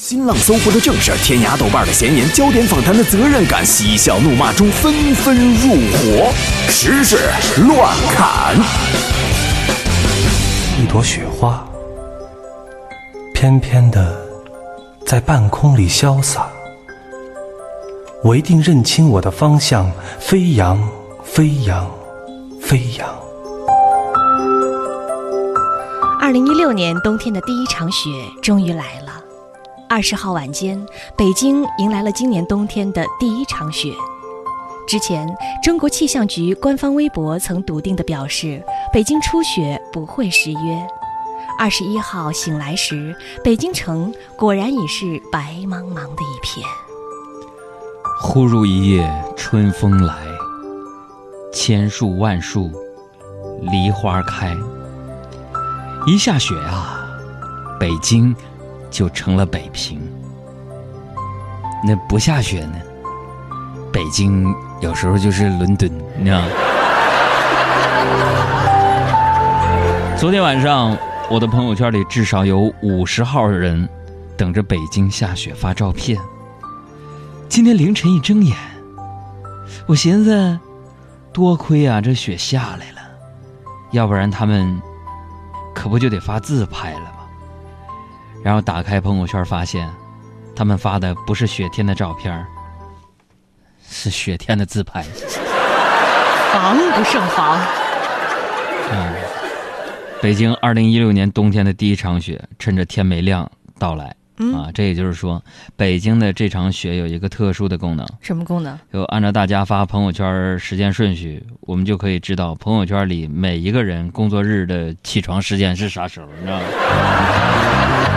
新浪、搜狐的正事，天涯、豆瓣的闲言，焦点访谈的责任感，嬉笑怒骂中纷纷入伙，时事乱砍。一朵雪花，翩翩的在半空里潇洒。我一定认清我的方向，飞扬，飞扬，飞扬。二零一六年冬天的第一场雪终于来了。二十号晚间，北京迎来了今年冬天的第一场雪。之前，中国气象局官方微博曾笃定地表示，北京初雪不会失约。二十一号醒来时，北京城果然已是白茫茫的一片。忽如一夜春风来，千树万树梨花开。一下雪啊，北京。就成了北平。那不下雪呢？北京有时候就是伦敦，你知道吗？昨天晚上，我的朋友圈里至少有五十号人等着北京下雪发照片。今天凌晨一睁眼，我寻思，多亏啊，这雪下来了，要不然他们可不就得发自拍了。然后打开朋友圈，发现他们发的不是雪天的照片是雪天的自拍。防不胜防。嗯，北京二零一六年冬天的第一场雪，趁着天没亮到来。啊，这也就是说，北京的这场雪有一个特殊的功能。什么功能？就按照大家发朋友圈时间顺序，我们就可以知道朋友圈里每一个人工作日的起床时间是啥时候，你知道吗？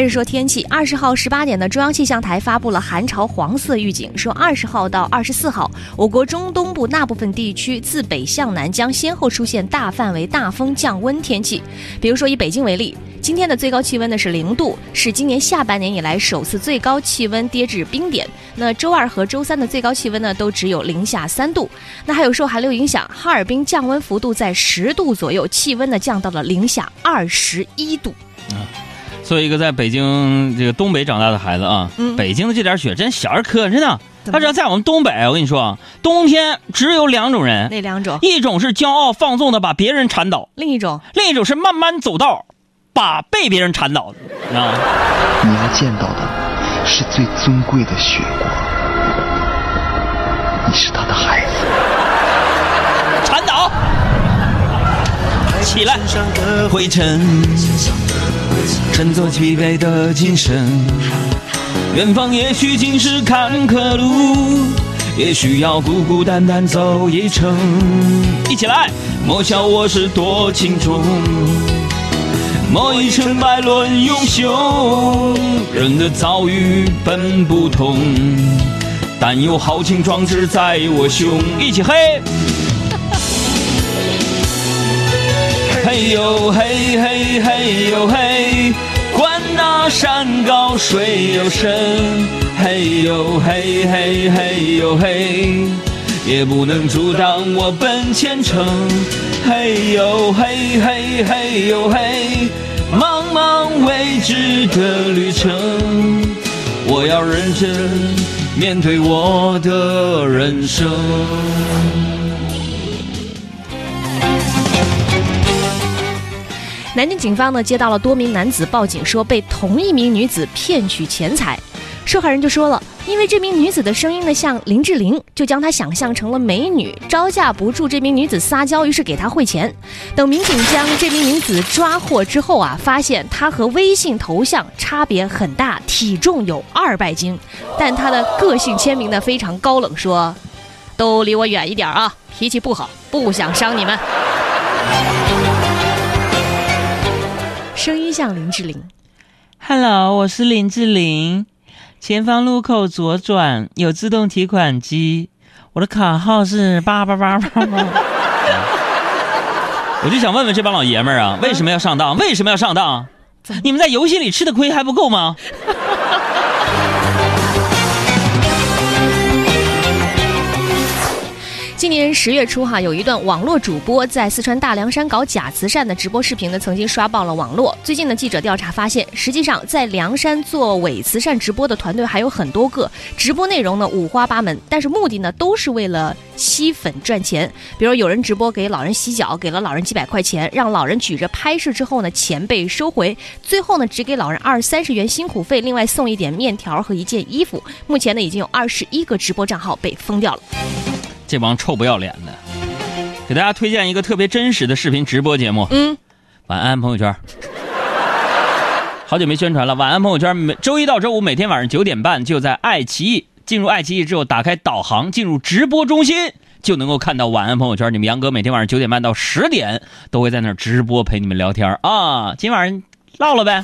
还是说天气？二十号十八点的中央气象台发布了寒潮黄色预警，说二十号到二十四号，我国中东部大部分地区自北向南将先后出现大范围大风降温天气。比如说以北京为例，今天的最高气温呢是零度，是今年下半年以来首次最高气温跌至冰点。那周二和周三的最高气温呢都只有零下三度。那还有受寒流影响，哈尔滨降温幅度在十度左右，气温呢降到了零下二十一度。作为一个在北京这个东北长大的孩子啊，北京的这点雪真小儿科，真的。他只要在我们东北，我跟你说，冬天只有两种人，哪两种？一种是骄傲放纵的把别人铲倒，另一种，另一种是慢慢走道，把被别人铲倒的啊。你要见到的是最尊贵的雪国，你是他的孩子。铲倒，起来，灰尘。振作疲惫的精神，远方也许尽是坎坷路，也许要孤孤单单走一程。一起来，莫笑我是多情种，莫以成败论英雄。人的遭遇本不同，但有豪情壮志在我胸。一起嘿。嘿呦嘿嘿嘿呦嘿，管那山高水又深。嘿呦嘿嘿嘿呦嘿，也不能阻挡我奔前程。嘿呦嘿嘿嘿呦嘿，茫茫未知的旅程，我要认真面对我的人生。南京警方呢接到了多名男子报警，说被同一名女子骗取钱财。受害人就说了，因为这名女子的声音呢像林志玲，就将她想象成了美女，招架不住这名女子撒娇，于是给她汇钱。等民警将这名女子抓获之后啊，发现她和微信头像差别很大，体重有二百斤，但她的个性签名呢非常高冷，说：“都离我远一点啊，脾气不好，不想伤你们。”声音像林志玲，Hello，我是林志玲。前方路口左转有自动提款机，我的卡号是八八八八八。我就想问问这帮老爷们儿啊，为什么要上当？为什么要上当？你们在游戏里吃的亏还不够吗？今年十月初，哈，有一段网络主播在四川大凉山搞假慈善的直播视频呢，曾经刷爆了网络。最近呢记者调查发现，实际上在凉山做伪慈善直播的团队还有很多个，直播内容呢五花八门，但是目的呢都是为了吸粉赚钱。比如有人直播给老人洗脚，给了老人几百块钱，让老人举着拍摄之后呢，钱被收回，最后呢只给老人二三十元辛苦费，另外送一点面条和一件衣服。目前呢已经有二十一个直播账号被封掉了。这帮臭不要脸的，给大家推荐一个特别真实的视频直播节目。嗯，晚安朋友圈，好久没宣传了。晚安朋友圈，每周一到周五每天晚上九点半就在爱奇艺。进入爱奇艺之后，打开导航，进入直播中心，就能够看到晚安朋友圈。你们杨哥每天晚上九点半到十点都会在那儿直播陪你们聊天啊。今晚上唠了呗。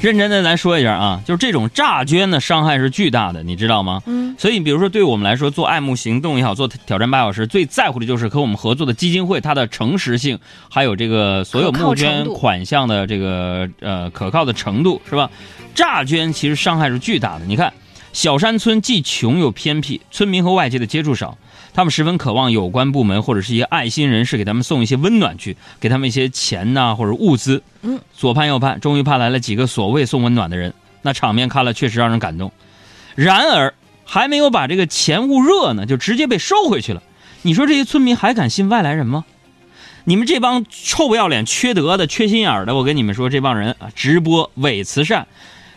认真的，咱说一下啊，就是这种诈捐的伤害是巨大的，你知道吗？嗯。所以，比如说，对我们来说，做爱慕行动也好，做挑战八小时，最在乎的就是和我们合作的基金会它的诚实性，还有这个所有募捐款项的这个呃可靠的程度，是吧？诈捐其实伤害是巨大的。你看，小山村既穷又偏僻，村民和外界的接触少。他们十分渴望有关部门或者是一些爱心人士给他们送一些温暖去，给他们一些钱呐或者物资。嗯，左盼右盼，终于盼来了几个所谓送温暖的人。那场面看了确实让人感动。然而还没有把这个钱捂热呢，就直接被收回去了。你说这些村民还敢信外来人吗？你们这帮臭不要脸、缺德的、缺心眼儿的，我跟你们说，这帮人啊，直播伪慈善，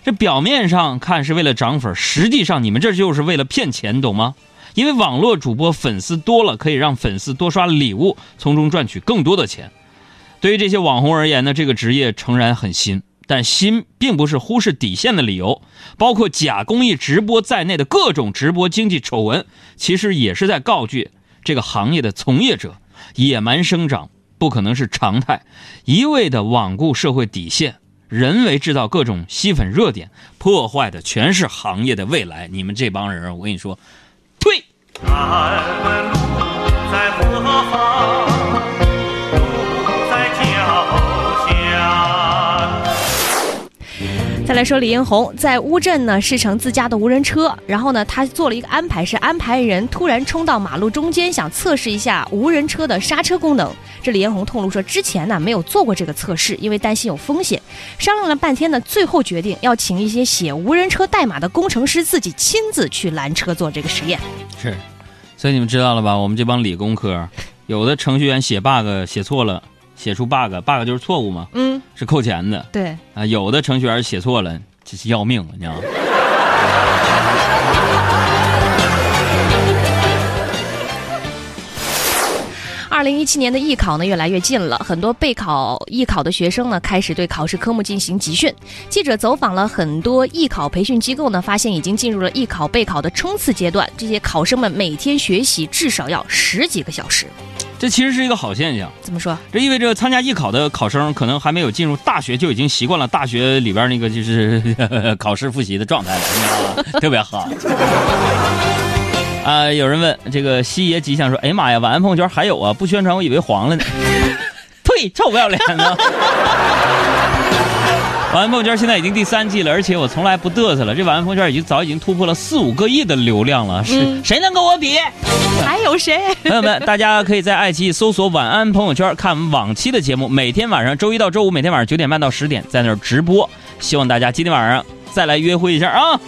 这表面上看是为了涨粉，实际上你们这就是为了骗钱，懂吗？因为网络主播粉丝多了，可以让粉丝多刷礼物，从中赚取更多的钱。对于这些网红而言呢，这个职业诚然很新，但新并不是忽视底线的理由。包括假公益直播在内的各种直播经济丑闻，其实也是在告诫这个行业的从业者：野蛮生长不可能是常态，一味的罔顾社会底线，人为制造各种吸粉热点，破坏的全是行业的未来。你们这帮人，我跟你说。退。敢问路在再来说李彦宏在乌镇呢试乘自家的无人车，然后呢他做了一个安排，是安排人突然冲到马路中间，想测试一下无人车的刹车功能。这李彦宏透露说，之前呢没有做过这个测试，因为担心有风险。商量了半天呢，最后决定要请一些写无人车代码的工程师自己亲自去拦车做这个实验。是，所以你们知道了吧？我们这帮理工科，有的程序员写 bug 写错了，写出 bug，bug 就是错误嘛，嗯，是扣钱的对。啊。有的程序员写错了，这是要命，你知道吗？二零一七年的艺考呢越来越近了，很多备考艺考的学生呢开始对考试科目进行集训。记者走访了很多艺考培训机构呢，发现已经进入了艺考备考的冲刺阶段。这些考生们每天学习至少要十几个小时。这其实是一个好现象。怎么说？这意味着参加艺考的考生可能还没有进入大学，就已经习惯了大学里边那个就是 考试复习的状态了，特别好。啊！有人问这个西爷吉祥说：“哎呀妈呀，晚安朋友圈还有啊！不宣传我以为黄了呢。呸！臭不要脸的！晚安朋友圈现在已经第三季了，而且我从来不嘚瑟了。这晚安朋友圈已经早已经突破了四五个亿的流量了，是、谁能跟我比？还有谁？朋友们，大家可以在爱奇艺搜索“晚安朋友圈”，看我们往期的节目。每天晚上周一到周五，每天晚上九点半到十点在那儿直播。希望大家今天晚上再来约会一下啊！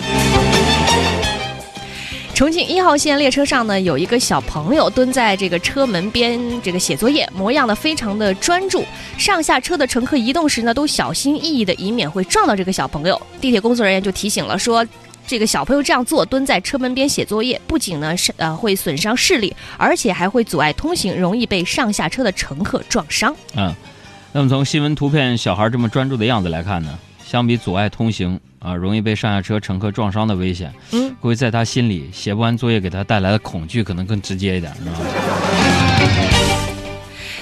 重庆一号线列车上呢，有一个小朋友蹲在这个车门边，这个写作业，模样呢非常的专注。上下车的乘客移动时呢，都小心翼翼的，以免会撞到这个小朋友。地铁工作人员就提醒了，说这个小朋友这样做，蹲在车门边写作业，不仅呢是呃会损伤视力，而且还会阻碍通行，容易被上下车的乘客撞伤。嗯，那么从新闻图片小孩这么专注的样子来看呢，相比阻碍通行啊，容易被上下车乘客撞伤的危险，嗯，估计在他心里写不完作业给他带来的恐惧可能更直接一点，是吧？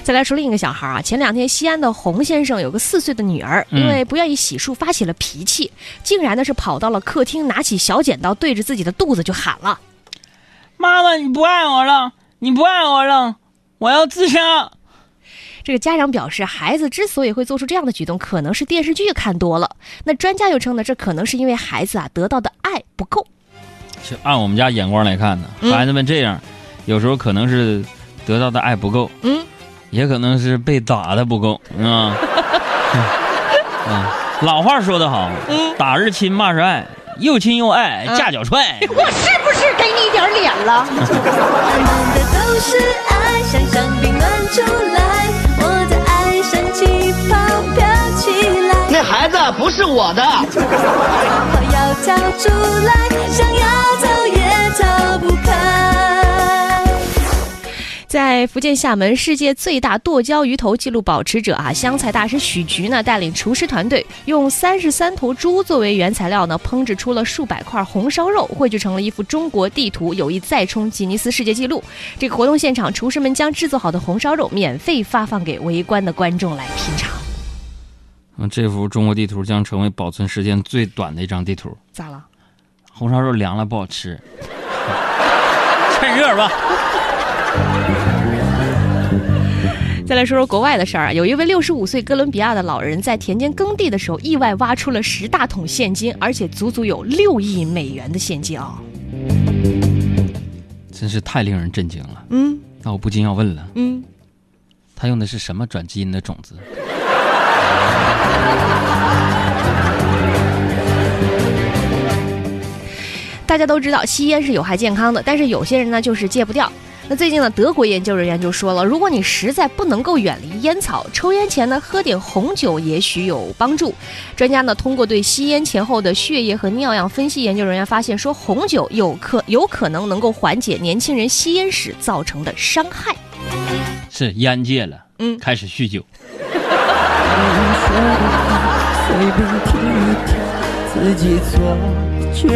再来说另一个小孩啊，前两天西安的洪先生有个四岁的女儿，嗯因为不愿意洗漱发起了脾气，竟然呢是跑到了客厅，拿起小剪刀对着自己的肚子就喊了。妈妈，你不爱我了，你不爱我了，我要自杀。这个家长表示，孩子之所以会做出这样的举动，可能是电视剧看多了。那专家又称呢，这可能是因为孩子啊得到的爱不够。就按我们家眼光来看呢，嗯孩子们这样，有时候可能是得到的爱不够，嗯，也可能是被打的不够，啊。嗯，老话说得好，嗯打是亲，骂是爱，又亲又爱，嗯架脚踹。我是不是给你一点脸了？不是我的。要跳出来，想要逃也逃不开。在福建厦门，世界最大剁椒鱼头纪录保持者啊，湘菜大师许菊呢，带领厨师团队用三十三头猪作为原材料呢，烹制出了数百块红烧肉，汇聚成了一幅中国地图，有意再冲吉尼斯世界纪录。这个活动现场，厨师们将制作好的红烧肉免费发放给围观的观众来品尝。嗯，这幅中国地图将成为保存时间最短的一张地图。咋了？红烧肉凉了不好吃，趁热吧。再来说说国外的事儿啊，有一位六十五岁哥伦比亚的老人在田间耕地的时候，意外挖出了十大桶现金，而且足足有六亿美元的现金啊！真是太令人震惊了。嗯那我不禁要问了，嗯，他用的是什么转基因的种子？大家都知道吸烟是有害健康的，但是有些人呢就是戒不掉。那最近呢，德国研究人员就说了，如果你实在不能够远离烟草，抽烟前呢喝点红酒也许有帮助。专家呢通过对吸烟前后的血液和尿样分析，研究人员发现说红酒有可有可能能够缓解年轻人吸烟时造成的伤害。是烟戒了，嗯开始酗酒。自己做决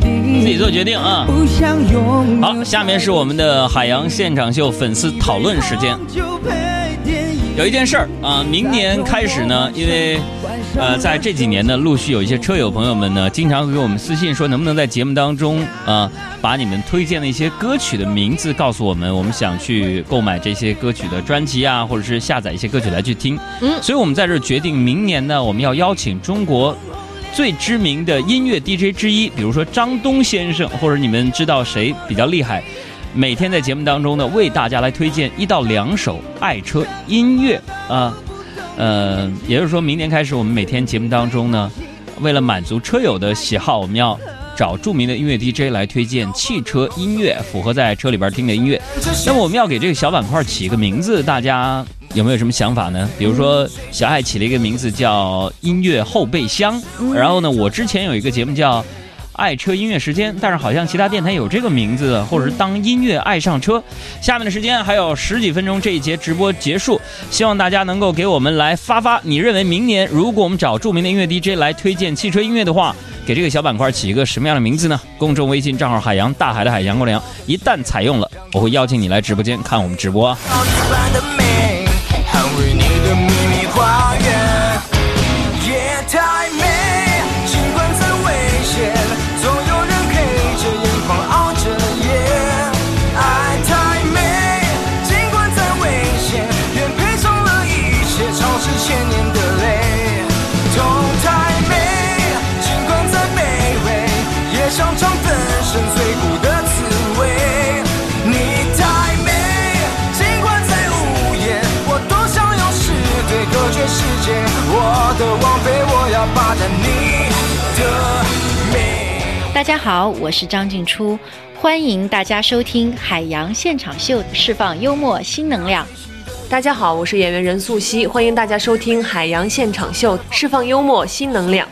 定，自己做决定啊！不想拥有好，下面是我们的海洋现场秀粉丝讨论时间。有一件事儿啊，明年开始呢，因为呃，在这几年呢，陆续有一些车友朋友们呢，经常给我们私信说，能不能在节目当中啊，把你们推荐的一些歌曲的名字告诉我们，我们想去购买这些歌曲的专辑啊，或者是下载一些歌曲来去听。嗯所以我们在这儿决定，明年呢，我们要邀请中国。最知名的音乐 DJ 之一，比如说张东先生，或者你们知道谁比较厉害，每天在节目当中呢，为大家来推荐一到两首爱车音乐啊，呃，呃也就是说明年开始，我们每天节目当中呢，为了满足车友的喜好，我们要找著名的音乐 DJ 来推荐汽车音乐，符合在车里边听的音乐。那么我们要给这个小板块起一个名字，大家有没有什么想法呢？比如说小爱起了一个名字叫“音乐后备箱”，然后呢，我之前有一个节目叫。爱车音乐时间，但是好像其他电台有这个名字，或者是当音乐爱上车。下面的时间还有十几分钟，这一节直播结束，希望大家能够给我们来发发，你认为明年如果我们找著名的音乐 DJ 来推荐汽车音乐的话，给这个小板块起一个什么样的名字呢？公众微信账号海洋大海的海洋过凉，一旦采用了，我会邀请你来直播间看我们直播啊。想尝粉身碎骨的滋味。你太美，尽管再无言，我多想用诗对隔绝世界。我的王妃，我要霸占你的美。大家好，我是张静初，欢迎大家收听海洋现场秀，释放幽默新能量。大家好，我是演员任素汐，欢迎大家收听《海洋现场秀》，释放幽默新能量。